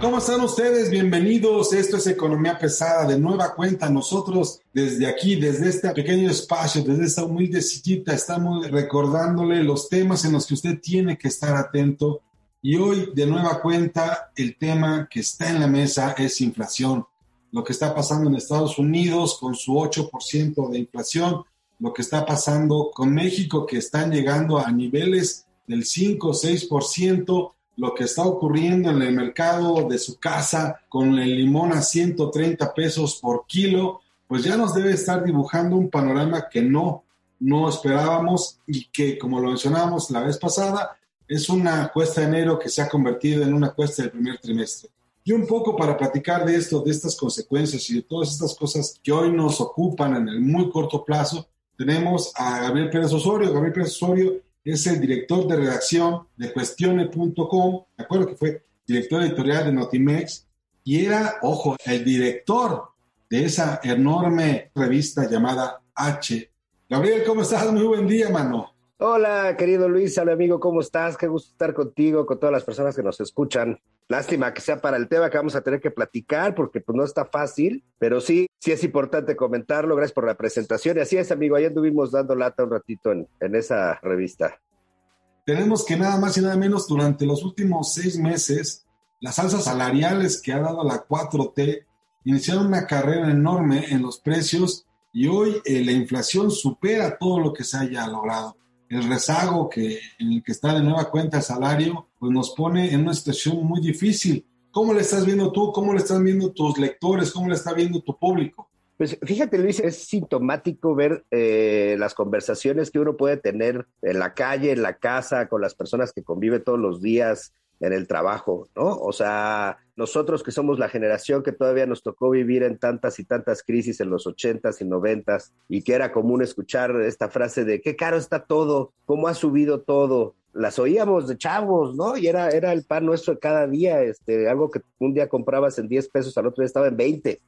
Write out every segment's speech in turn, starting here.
¿Cómo están ustedes? Bienvenidos. Esto es Economía Pesada de nueva cuenta. Nosotros desde aquí, desde este pequeño espacio, desde esta humilde sillita, estamos recordándole los temas en los que usted tiene que estar atento. Y hoy, de nueva cuenta, el tema que está en la mesa es inflación. Lo que está pasando en Estados Unidos con su 8% de inflación, lo que está pasando con México, que están llegando a niveles del 5 o 6%, lo que está ocurriendo en el mercado de su casa con el limón a 130 pesos por kilo, pues ya nos debe estar dibujando un panorama que no, no esperábamos y que, como lo mencionábamos la vez pasada, es una cuesta de enero que se ha convertido en una cuesta del primer trimestre. Y un poco para platicar de esto, de estas consecuencias y de todas estas cosas que hoy nos ocupan en el muy corto plazo, tenemos a Gabriel Pérez Osorio. Gabriel Pérez Osorio es el director de redacción de Cuestione.com, de acuerdo que fue director editorial de Notimex, y era, ojo, el director de esa enorme revista llamada H. Gabriel, ¿cómo estás? Muy buen día, mano. Hola, querido Luis, hola amigo, ¿cómo estás? Qué gusto estar contigo, con todas las personas que nos escuchan. Lástima que sea para el tema que vamos a tener que platicar, porque pues no está fácil, pero sí, sí es importante comentarlo. Gracias por la presentación. Y así es, amigo, ahí anduvimos dando lata un ratito en, en esa revista. Tenemos que nada más y nada menos durante los últimos seis meses, las alzas salariales que ha dado la 4T iniciaron una carrera enorme en los precios y hoy eh, la inflación supera todo lo que se haya logrado el rezago que, en el que está de nueva cuenta el salario, pues nos pone en una situación muy difícil. ¿Cómo le estás viendo tú? ¿Cómo le están viendo tus lectores? ¿Cómo le está viendo tu público? Pues fíjate, Luis, es sintomático ver eh, las conversaciones que uno puede tener en la calle, en la casa, con las personas que convive todos los días, en el trabajo, ¿no? O sea, nosotros que somos la generación que todavía nos tocó vivir en tantas y tantas crisis en los ochentas y noventas y que era común escuchar esta frase de qué caro está todo, cómo ha subido todo. Las oíamos de chavos, ¿no? Y era, era el pan nuestro de cada día, este, algo que un día comprabas en 10 pesos, al otro día estaba en 20.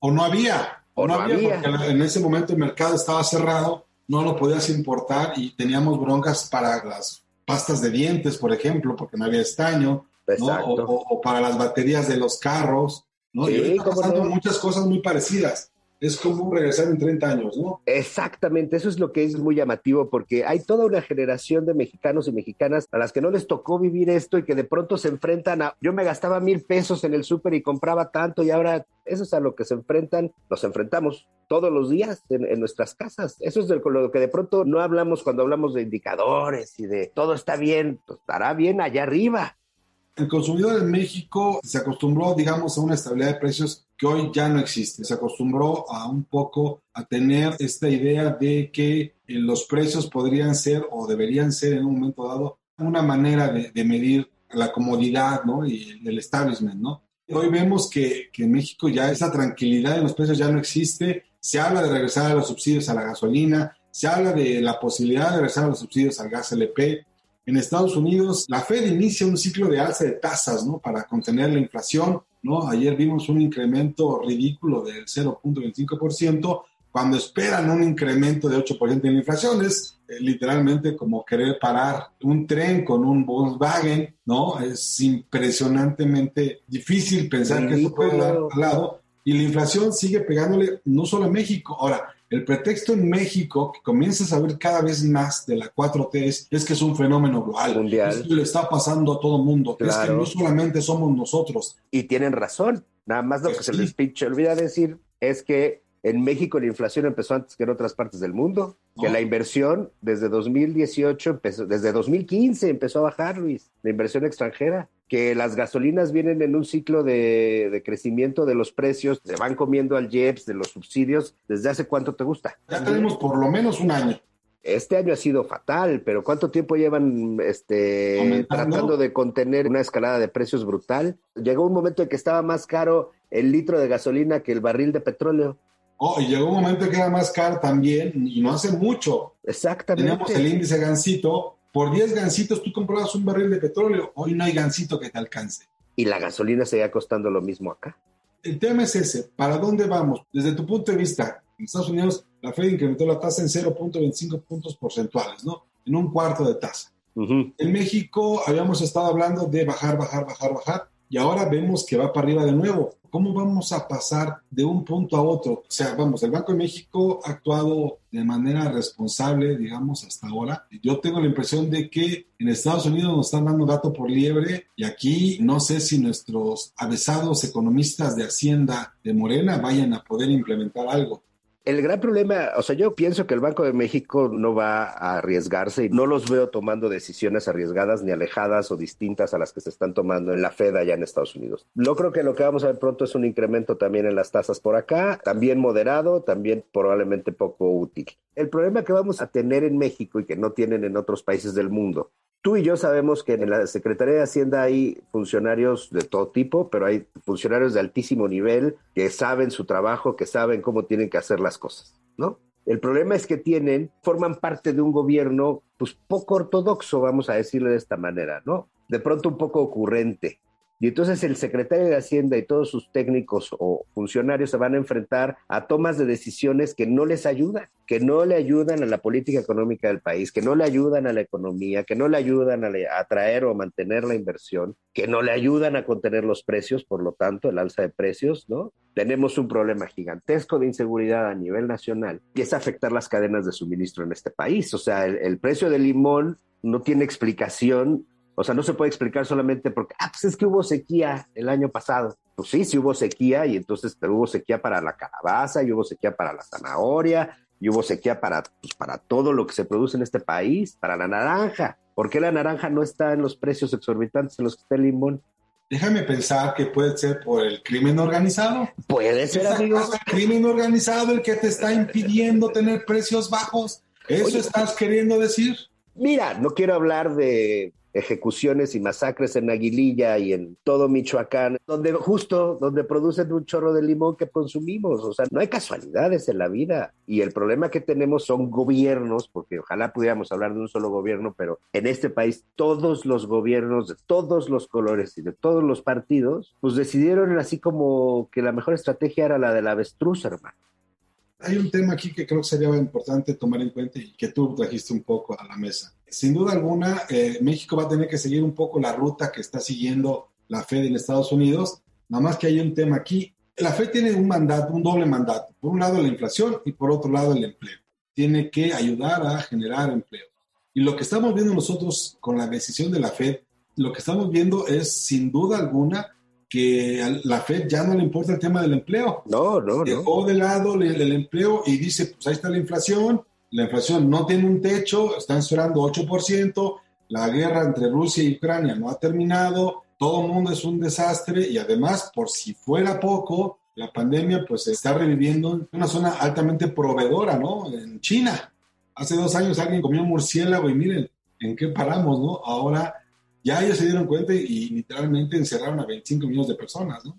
O no había, o, no, había, porque en ese momento el mercado estaba cerrado, no lo podías importar y teníamos broncas para las pastas de dientes, por ejemplo, porque no había estaño, ¿no? o, para las baterías de los carros, ¿no? Sí, y pasando muchas cosas muy parecidas. Es como regresar en 30 años, ¿no? Exactamente, eso es lo que es muy llamativo, porque hay toda una generación de mexicanos y mexicanas a las que no les tocó vivir esto y que de pronto se enfrentan a, yo me gastaba mil pesos en el súper y compraba tanto y ahora eso es a lo que se enfrentan, nos enfrentamos todos los días en, nuestras casas. Eso es de lo que de pronto no hablamos cuando hablamos de indicadores y de todo está bien, pues, estará bien allá arriba. El consumidor en México se acostumbró, digamos, a una estabilidad de precios que hoy ya no existe. Se acostumbró a un poco a tener esta idea de que eh, los precios podrían ser o deberían ser en un momento dado una manera de, medir la comodidad ¿no? y el establishment. ¿no? Hoy vemos que, que en México ya esa tranquilidad en los precios ya no existe se habla de regresar a los subsidios a la gasolina, se habla de la posibilidad de regresar a los subsidios al gas LP. En Estados Unidos, la Fed inicia un ciclo de alza de tasas, ¿no? Para contener la inflación, ¿no? Ayer vimos un incremento ridículo del 0.25%, cuando esperan un incremento de 8% en la inflación. Es eh, literalmente como querer parar un tren con un Volkswagen, ¿no? Es impresionantemente difícil pensar que eso puede dar al lado y la inflación sigue pegándole no solo a México. Ahora, el pretexto en México, que comienzas a ver cada vez más de la 4T, es, que es un fenómeno global. Mundial. Es que le está pasando a todo el mundo. Es que no solamente somos nosotros. Y tienen razón. Nada más lo que se les pinche olvida decir es que en México la inflación empezó antes que en otras partes del mundo. Que la inversión desde 2018 empezó, desde 2015 empezó a bajar, Luis, la inversión extranjera. Que las gasolinas vienen en un ciclo de, de, crecimiento de los precios, se van comiendo al JEPS de los subsidios, ¿desde hace cuánto te gusta? Ya tenemos por lo menos un año. Este año ha sido fatal, pero ¿cuánto tiempo llevan este, tratando de contener una escalada de precios brutal? Llegó un momento en que estaba más caro el litro de gasolina que el barril de petróleo. Oh, y llegó un momento en que era más caro también, y no hace mucho. Exactamente. Tenemos el índice gancito. Por 10 gancitos tú comprabas un barril de petróleo. Hoy no hay gancito que te alcance. Y la gasolina seguía costando lo mismo acá. El tema es ese. ¿Para dónde vamos? Desde tu punto de vista, en Estados Unidos la Fed incrementó la tasa en 0.25 puntos porcentuales, ¿no? En un cuarto de tasa. En México habíamos estado hablando de bajar, bajar, bajar, bajar, y ahora vemos que va para arriba de nuevo. ¿Cómo vamos a pasar de un punto a otro? O sea, vamos, el Banco de México ha actuado de manera responsable, digamos, hasta ahora. Yo tengo la impresión de que en Estados Unidos nos están dando gato por liebre y aquí no sé si nuestros avesados economistas de Hacienda de Morena vayan a poder implementar algo. El gran problema, o sea, yo pienso que el Banco de México no va a arriesgarse y no los veo tomando decisiones arriesgadas ni alejadas o distintas a las que se están tomando en la Fed allá en Estados Unidos. Yo creo que lo que vamos a ver pronto es un incremento también en las tasas por acá, también moderado, también probablemente poco útil. El problema que vamos a tener en México y que no tienen en otros países del mundo Tú y yo sabemos que en la Secretaría de Hacienda hay funcionarios de todo tipo, pero hay funcionarios de altísimo nivel que saben su trabajo, que saben cómo tienen que hacer las cosas, ¿no? El problema es que tienen, forman parte de un gobierno, pues poco ortodoxo, vamos a decirlo de esta manera, ¿no? De pronto un poco ocurrente. Y entonces el secretario de Hacienda y todos sus técnicos o funcionarios se van a enfrentar a tomas de decisiones que no les ayudan, que no le ayudan a la política económica del país, que no le ayudan a la economía, que no le ayudan a, atraer o a mantener la inversión, que no le ayudan a contener los precios, por lo tanto, el alza de precios, ¿no? Tenemos un problema gigantesco de inseguridad a nivel nacional y es afectar las cadenas de suministro en este país. O sea, el, el precio del limón no tiene explicación o sea, no se puede explicar solamente porque, ah, pues es que hubo sequía el año pasado. Pues sí, sí hubo sequía y entonces hubo sequía para la calabaza y hubo sequía para la zanahoria y hubo sequía para, pues, para todo lo que se produce en este país, para la naranja. ¿Por qué la naranja no está en los precios exorbitantes en los que está el limón? Déjame pensar que puede ser por el crimen organizado. Puede ser, amigo. El crimen organizado el que te está impidiendo tener precios bajos. ¿Eso estás queriendo decir? Mira, no quiero hablar de ejecuciones y masacres en Aguililla y en todo Michoacán, donde justo donde producen un chorro de limón que consumimos. O sea, no hay casualidades en la vida. Y el problema que tenemos son gobiernos, porque ojalá pudiéramos hablar de un solo gobierno, pero en este país todos los gobiernos de todos los colores y de todos los partidos, pues decidieron así como que la mejor estrategia era la del avestruz, hermano. Hay un tema aquí que creo que sería importante tomar en cuenta y que tú trajiste un poco a la mesa. Sin duda alguna, eh, México va a tener que seguir un poco la ruta que está siguiendo la Fed en Estados Unidos, nada más que hay un tema aquí. La Fed tiene un mandato, un doble mandato. Por un lado la inflación y por otro lado el empleo. Tiene que ayudar a generar empleo. Y lo que estamos viendo nosotros con la decisión de la Fed, lo que estamos viendo es sin duda alguna que a la Fed ya no le importa el tema del empleo. No, no, Dejó de lado el, el, empleo y dice, pues ahí está la inflación, la inflación no tiene un techo, están esperando 8%, la guerra entre Rusia y Ucrania no ha terminado, todo el mundo es un desastre y además, por si fuera poco, la pandemia pues se está reviviendo en una zona altamente proveedora, ¿no? En China. Hace dos años alguien comió murciélago y miren, ¿en qué paramos, no? Ahora ya ellos se dieron cuenta y, literalmente encerraron a 25 millones de personas, ¿no?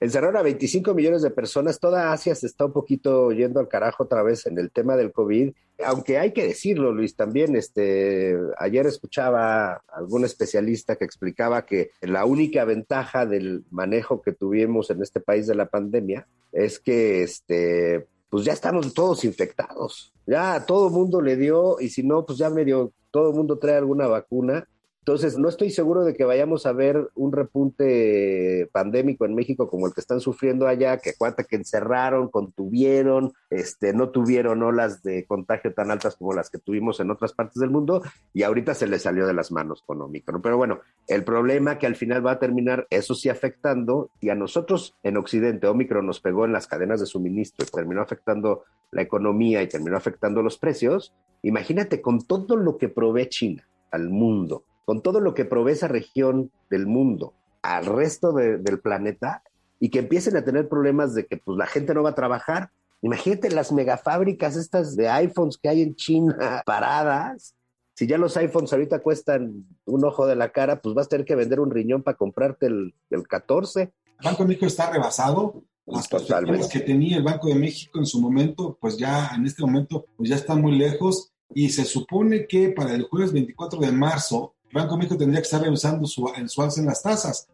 Encerraron a 25 millones de personas. Toda Asia se está un poquito yendo al carajo otra vez en el tema del COVID. Aunque hay que decirlo, Luis, también este, ayer escuchaba a algún especialista que explicaba que la única ventaja del manejo que tuvimos en este país de la pandemia es que este, pues ya estamos todos infectados. Ya todo el mundo le dio y si no, pues ya medio todo el mundo trae alguna vacuna entonces, no estoy seguro de que vayamos a ver un repunte pandémico en México como el que están sufriendo allá, que cuenta que encerraron, contuvieron, este, no tuvieron olas de contagio tan altas como las que tuvimos en otras partes del mundo y ahorita se les salió de las manos con Omicron. Pero bueno, el problema que al final va a terminar, eso sí afectando, y a nosotros en Occidente Omicron nos pegó en las cadenas de suministro y terminó afectando la economía y terminó afectando los precios, imagínate con todo lo que provee China al mundo con todo lo que provee esa región del mundo al resto del planeta y que empiecen a tener problemas de que pues la gente no va a trabajar. Imagínate las megafábricas estas de iPhones que hay en China paradas. Si ya los iPhones ahorita cuestan un ojo de la cara, pues vas a tener que vender un riñón para comprarte el, el 14. El Banco de México está rebasado. Las perspectivas que tenía el Banco de México en su momento, pues ya en este momento, pues ya están muy lejos. Y se supone que para el jueves 24 de marzo, Banco México tendría que estar revisando su, su alza en las tasas.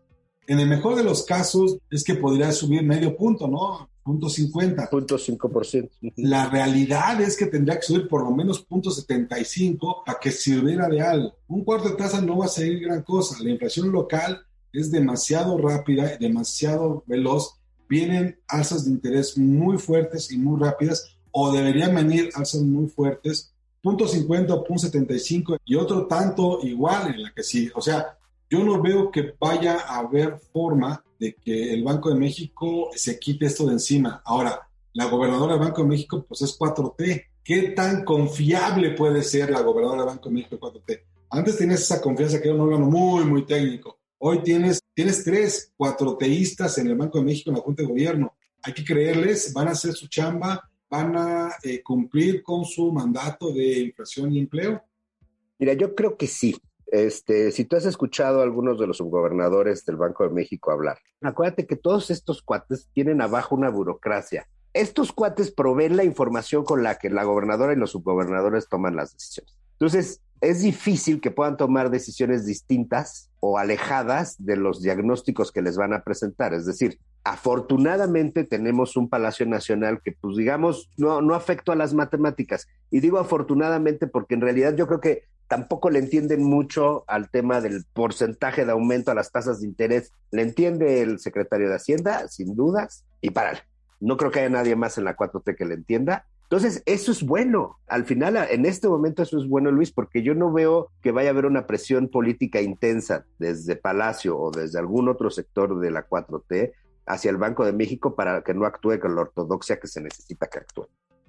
En el mejor de los casos es que podría subir medio punto, ¿no? Punto 50. Punto 5%. La realidad es que tendría que subir por lo menos punto 75 para que sirviera de algo. Un cuarto de tasa no va a ser gran cosa. La inflación local es demasiado rápida, demasiado veloz. Vienen alzas de interés muy fuertes y muy rápidas o deberían venir alzas muy fuertes. Punto 50, punto 75 y otro tanto igual en la que sí. O sea, yo no veo que vaya a haber forma de que el Banco de México se quite esto de encima. Ahora, la gobernadora del Banco de México, pues es 4T. ¿Qué tan confiable puede ser la gobernadora del Banco de México 4T? Antes tenías esa confianza que era un órgano muy, muy técnico. Hoy tienes, tienes tres teístas en el Banco de México en la Junta de Gobierno. Hay que creerles, van a hacer su chamba, van a eh, cumplir con su mandato de inflación y empleo. Mira, yo creo que sí. Este, si tú has escuchado a algunos de los subgobernadores del Banco de México hablar, acuérdate que todos estos cuates tienen abajo una burocracia. Estos cuates proveen la información con la que la gobernadora y los subgobernadores toman las decisiones. Entonces, es difícil que puedan tomar decisiones distintas o alejadas de los diagnósticos que les van a presentar. Es decir, afortunadamente tenemos un Palacio Nacional que, pues digamos, no, no a las matemáticas. Y digo afortunadamente porque en realidad yo creo que tampoco le entienden mucho al tema del porcentaje de aumento a las tasas de interés. Le entiende el secretario de Hacienda, sin dudas, y para no creo que haya nadie más en la 4T que le entienda. Entonces, eso es bueno. Al final, en este momento, eso es bueno, Luis, porque yo no veo que vaya a haber una presión política intensa desde Palacio o desde algún otro sector de la 4T hacia el Banco de México para que no actúe con la ortodoxia que se necesita que actúe.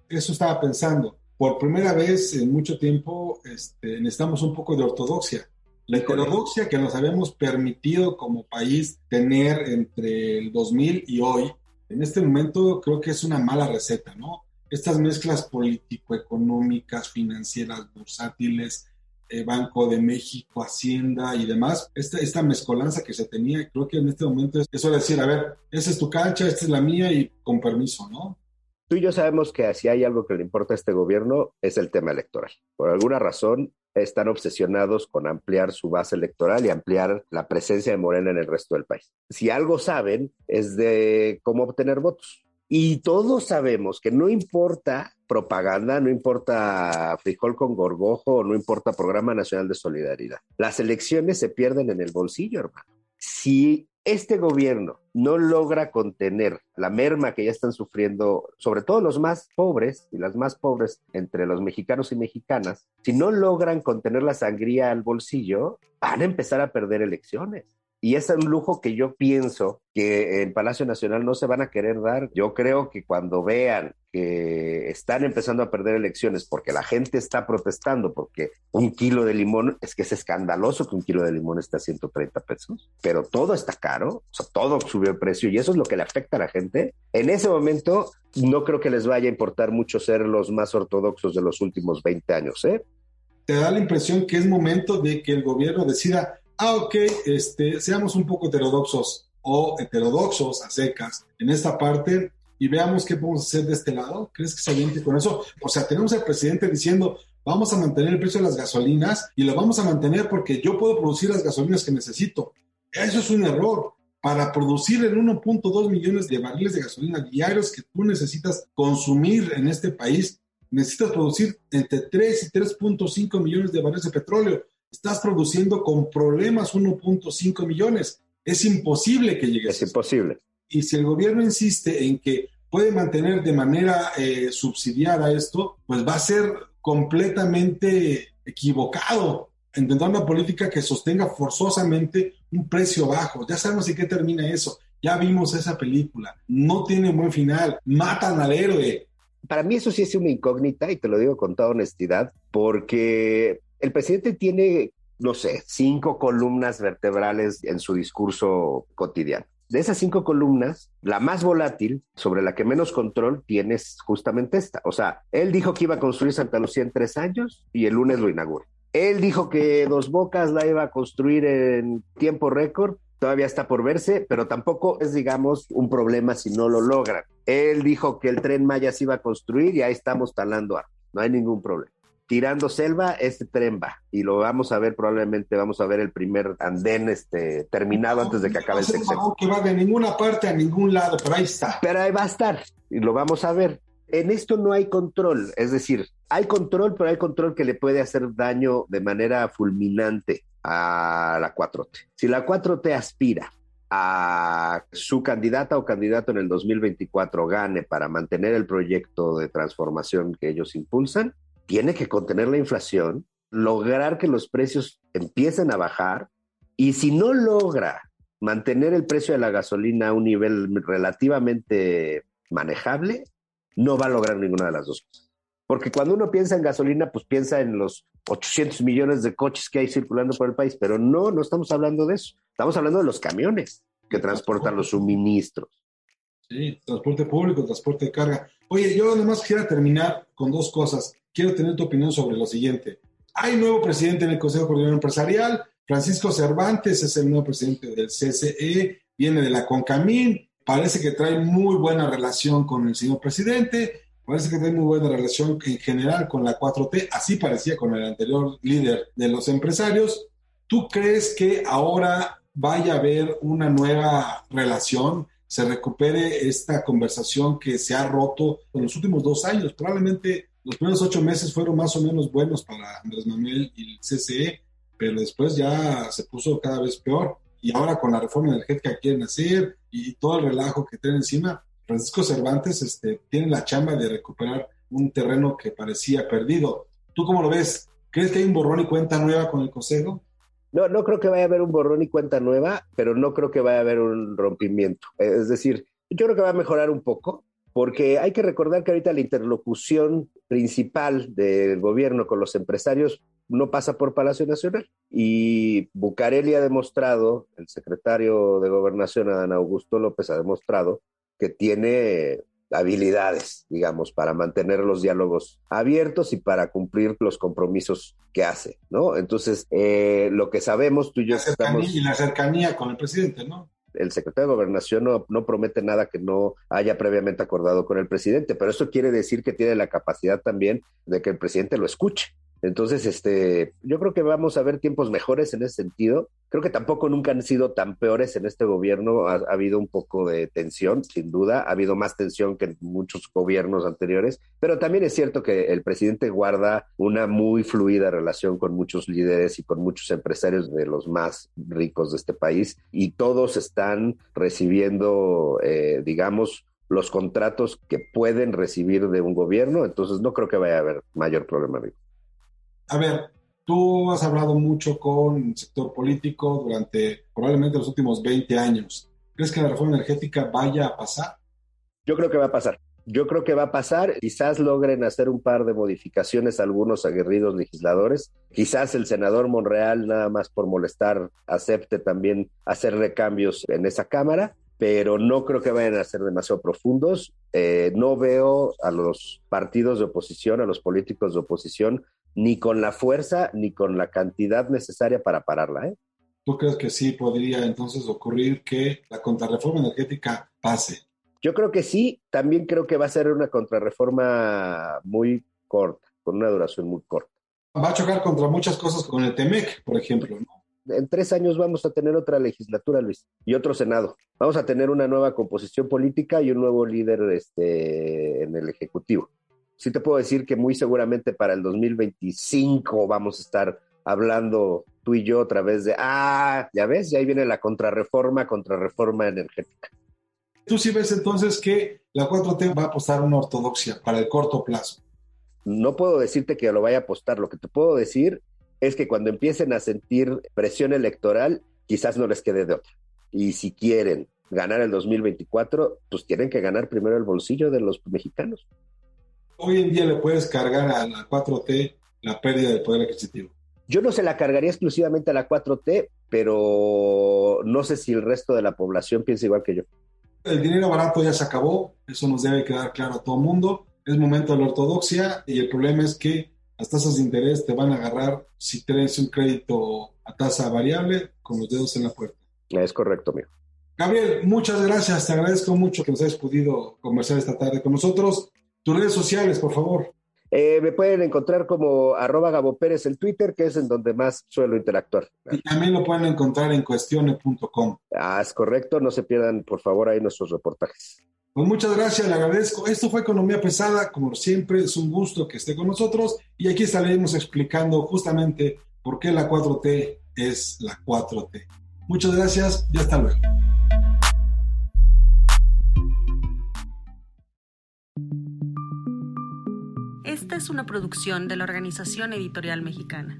Eso estaba pensando por primera vez en mucho tiempo este, necesitamos un poco de ortodoxia. La heterodoxia que nos habíamos permitido como país tener entre el 2000 y hoy, en este momento creo que es una mala receta, ¿no? Estas mezclas político-económicas, financieras, bursátiles, eh, Banco de México, Hacienda y demás, esta, esta mezcolanza que se tenía, creo que en este momento es eso de decir, a ver, esa es tu cancha, esta es la mía y con permiso, ¿no? Tú y yo sabemos que si hay algo que le importa a este gobierno es el tema electoral. Por alguna razón están obsesionados con ampliar su base electoral y ampliar la presencia de Morena en el resto del país. Si algo saben es de cómo obtener votos. Y todos sabemos que no importa propaganda, no importa frijol con gorgojo, no importa Programa Nacional de Solidaridad. Las elecciones se pierden en el bolsillo, hermano. Si este gobierno no logra contener la merma que ya están sufriendo, sobre todo los más pobres y las más pobres entre los mexicanos y mexicanas, si no logran contener la sangría al bolsillo, van a empezar a perder elecciones. Y es un lujo que yo pienso que en Palacio Nacional no se van a querer dar. Yo creo que cuando vean que están empezando a perder elecciones porque la gente está protestando, porque un kilo de limón, es que es escandaloso que un kilo de limón esté a 130 pesos, pero todo está caro, todo subió el precio y eso es lo que le afecta a la gente. En ese momento, no creo que les vaya a importar mucho ser los más ortodoxos de los últimos 20 años, ¿eh? Te da la impresión que es momento de que el gobierno decida ah, ok, este, seamos un poco heterodoxos o heterodoxos a secas en esta parte y veamos qué podemos hacer de este lado. ¿Crees que se aliente con eso? O sea, tenemos al presidente diciendo, vamos a mantener el precio de las gasolinas y lo vamos a mantener porque yo puedo producir las gasolinas que necesito. Eso es un error. Para producir el 1.2 millones de barriles de gasolina diarios que tú necesitas consumir en este país, necesitas producir entre 3 y 3.5 millones de barriles de petróleo estás produciendo con problemas 1.5 millones. Es imposible que llegue. Es imposible. Y si el gobierno insiste en que puede mantener de manera eh, subsidiada esto, pues va a ser completamente equivocado intentar una política que sostenga forzosamente un precio bajo. Ya sabemos en qué termina eso. Ya vimos esa película. No tiene buen final. Matan al héroe. Para mí eso sí es una incógnita y te lo digo con toda honestidad, porque el presidente tiene no sé, cinco columnas vertebrales en su discurso cotidiano. De esas cinco columnas, la más volátil, sobre la que menos control tienes justamente esta. O sea, él dijo que iba a construir Santa Lucía en tres años y el lunes lo inaugura. Él dijo que Dos Bocas la iba a construir en tiempo récord, todavía está por verse, pero tampoco es, digamos, un problema si no lo logran. Él dijo que el tren Maya se iba a construir y ahí estamos talando no hay ningún problema tirando selva, este tren va. Y lo vamos a ver, probablemente vamos a ver el primer andén este, terminado antes de que acabe el sexenio. que va de ninguna parte a ningún lado, pero ahí está. Pero ahí va a estar y lo vamos a ver. En esto no hay control, es decir, hay control, pero hay control que le puede hacer daño de manera fulminante a la 4T. Si la 4T aspira a su candidata o candidato en el 2024 gane para mantener el proyecto de transformación que ellos impulsan, tiene que contener la inflación, lograr que los precios empiecen a bajar y si no logra mantener el precio de la gasolina a un nivel relativamente manejable, no va a lograr ninguna de las dos cosas. Porque cuando uno piensa en gasolina, pues piensa en los 800 millones de coches que hay circulando por el país, pero no, no estamos hablando de eso. Estamos hablando de los camiones que transportan los suministros. Sí, transporte público, transporte de carga. Oye, yo además quisiera terminar con dos cosas quiero tener tu opinión sobre lo siguiente. Hay nuevo presidente en el Consejo Coordinador Empresarial, Francisco Cervantes es el nuevo presidente del CCE, viene de la CONCAMIN, parece que trae muy buena relación con el señor presidente, parece que trae muy buena relación en general con la 4T, así parecía con el anterior líder de los empresarios. ¿Tú crees que ahora vaya a haber una nueva relación? Se recupere esta conversación que se ha roto en los últimos dos años. Probablemente los primeros ocho meses fueron más o menos buenos para Andrés Manuel y el CCE, pero después ya se puso cada vez peor. Y ahora con la reforma energética que quieren hacer y todo el relajo que tienen encima, Francisco Cervantes este, tiene la chamba de recuperar un terreno que parecía perdido. ¿Tú cómo lo ves? ¿Crees que hay un borrón y cuenta nueva con el Consejo? No, no creo que vaya a haber un borrón y cuenta nueva, pero no creo que vaya a haber un rompimiento. Es decir, yo creo que va a mejorar un poco, porque hay que recordar que ahorita la interlocución principal del gobierno con los empresarios no pasa por Palacio Nacional. Y Bucareli ha demostrado, el secretario de Gobernación, Adán Augusto López, ha demostrado que tiene habilidades, digamos, para mantener los diálogos abiertos y para cumplir los compromisos que hace, ¿no? Entonces, eh, lo que sabemos tú y yo... Y la cercanía con el presidente, ¿no? el secretario de Gobernación no, promete nada que no haya previamente acordado con el presidente, pero eso quiere decir que tiene la capacidad también de que el presidente lo escuche. Entonces, este, yo creo que vamos a ver tiempos mejores en ese sentido. Creo que tampoco nunca han sido tan peores en este gobierno. Ha, habido un poco de tensión, sin duda. Ha habido más tensión que en muchos gobiernos anteriores. Pero también es cierto que el presidente guarda una muy fluida relación con muchos líderes y con muchos empresarios de los más ricos de este país. Y todos están recibiendo, eh, digamos, los contratos que pueden recibir de un gobierno. Entonces, no creo que vaya a haber mayor problema. Amigo a ver, tú has hablado mucho con el sector político durante probablemente los últimos 20 años. ¿Crees que la reforma energética vaya a pasar? Yo creo que va a pasar. Yo creo que va a pasar. Quizás logren hacer un par de modificaciones algunos aguerridos legisladores. Quizás el senador Monreal, nada más por molestar, acepte también hacer recambios en esa Cámara pero no creo que vayan a ser demasiado profundos. Eh, no veo a los partidos de oposición, a los políticos de oposición, ni con la fuerza ni con la cantidad necesaria para pararla. ¿eh? ¿Tú crees que sí podría entonces ocurrir que la contrarreforma energética pase? Yo creo que sí, también creo que va a ser una contrarreforma muy corta, con una duración muy corta. Va a chocar contra muchas cosas con el TEMEC, por ejemplo, En tres años vamos a tener otra legislatura, Luis, y otro Senado. Vamos a tener una nueva composición política y un nuevo líder este, en el Ejecutivo sí te puedo decir que muy seguramente para el 2025 vamos a estar hablando tú y yo otra vez de, ah, ya ves, ya ahí viene la contrarreforma, contrarreforma energética. ¿Tú sí ves entonces que la 4T va a apostar una ortodoxia para el corto plazo? No puedo decirte que lo vaya a apostar, lo que te puedo decir es que cuando empiecen a sentir presión electoral, quizás no les quede de otra. Y si quieren ganar el 2024, pues tienen que ganar primero el bolsillo de los mexicanos hoy en día le puedes cargar a la 4T la pérdida del poder adquisitivo? Yo no se la cargaría exclusivamente a la 4T, pero no sé si el resto de la población piensa igual que yo. El dinero barato ya se acabó, eso nos debe quedar claro a todo el mundo. Es momento de la ortodoxia y el problema es que las tasas de interés te van a agarrar si tienes un crédito a tasa variable con los dedos en la puerta. Es correcto, amigo. Gabriel, muchas gracias. Te agradezco mucho que nos hayas podido conversar esta tarde con nosotros. Tus redes sociales, por favor. Eh, me pueden encontrar como arroba Gabo Pérez el Twitter, que es en donde más suelo interactuar. Y también lo pueden encontrar en cuestiones.com. Ah, es correcto, no se pierdan por favor ahí nuestros reportajes. Pues muchas gracias, le agradezco. Esto fue Economía Pesada, como siempre, es un gusto que esté con nosotros y aquí estaremos explicando justamente por qué la 4T es la 4T. Muchas gracias y hasta luego. Esta es una producción de la Organización Editorial Mexicana.